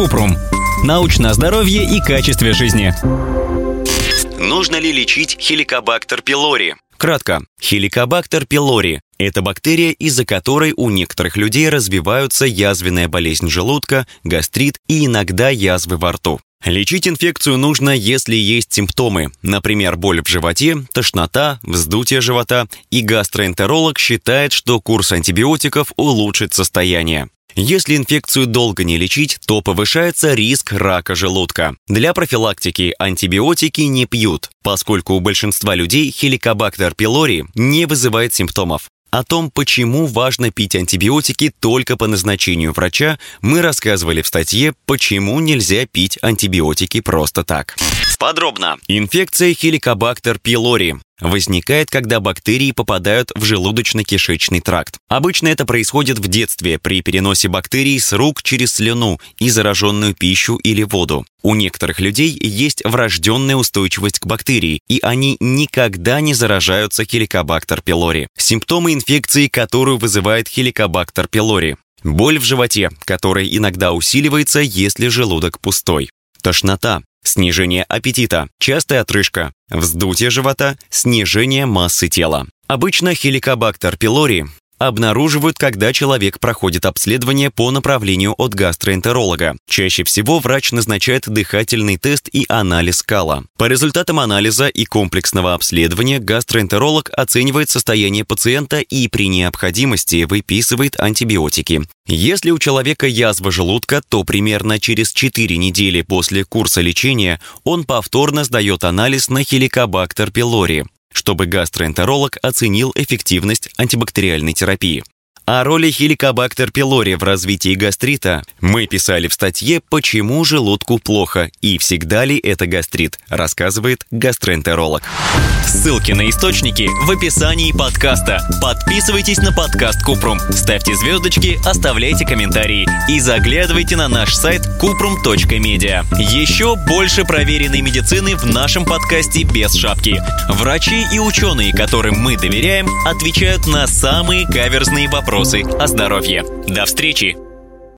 Купрум. Научное здоровье и качестве жизни. Нужно ли лечить хеликобактер пилори? Кратко. Хеликобактер пилори – это бактерия, из-за которой у некоторых людей развиваются язвенная болезнь желудка, гастрит и иногда язвы во рту. Лечить инфекцию нужно, если есть симптомы, например, боль в животе, тошнота, вздутие живота, и гастроэнтеролог считает, что курс антибиотиков улучшит состояние. Если инфекцию долго не лечить, то повышается риск рака желудка. Для профилактики антибиотики не пьют, поскольку у большинства людей хеликобактер пилори не вызывает симптомов. О том, почему важно пить антибиотики только по назначению врача, мы рассказывали в статье «Почему нельзя пить антибиотики просто так». Подробно. Инфекция хеликобактер пилори возникает, когда бактерии попадают в желудочно-кишечный тракт. Обычно это происходит в детстве при переносе бактерий с рук через слюну и зараженную пищу или воду. У некоторых людей есть врожденная устойчивость к бактерии, и они никогда не заражаются хеликобактер пилори. Симптомы инфекции, которую вызывает хеликобактер пилори. Боль в животе, которая иногда усиливается, если желудок пустой. Тошнота, снижение аппетита, частая отрыжка, вздутие живота, снижение массы тела. Обычно хеликобактер пилори обнаруживают, когда человек проходит обследование по направлению от гастроэнтеролога. Чаще всего врач назначает дыхательный тест и анализ кала. По результатам анализа и комплексного обследования гастроэнтеролог оценивает состояние пациента и при необходимости выписывает антибиотики. Если у человека язва желудка, то примерно через 4 недели после курса лечения он повторно сдает анализ на хеликобактер пилори чтобы гастроэнтеролог оценил эффективность антибактериальной терапии. О роли хеликобактер пилори в развитии гастрита мы писали в статье «Почему желудку плохо и всегда ли это гастрит», рассказывает гастроэнтеролог. Ссылки на источники в описании подкаста. Подписывайтесь на подкаст Купрум, ставьте звездочки, оставляйте комментарии и заглядывайте на наш сайт kuprum.media. Еще больше проверенной медицины в нашем подкасте без шапки. Врачи и ученые, которым мы доверяем, отвечают на самые каверзные вопросы вопросы о здоровье. До встречи!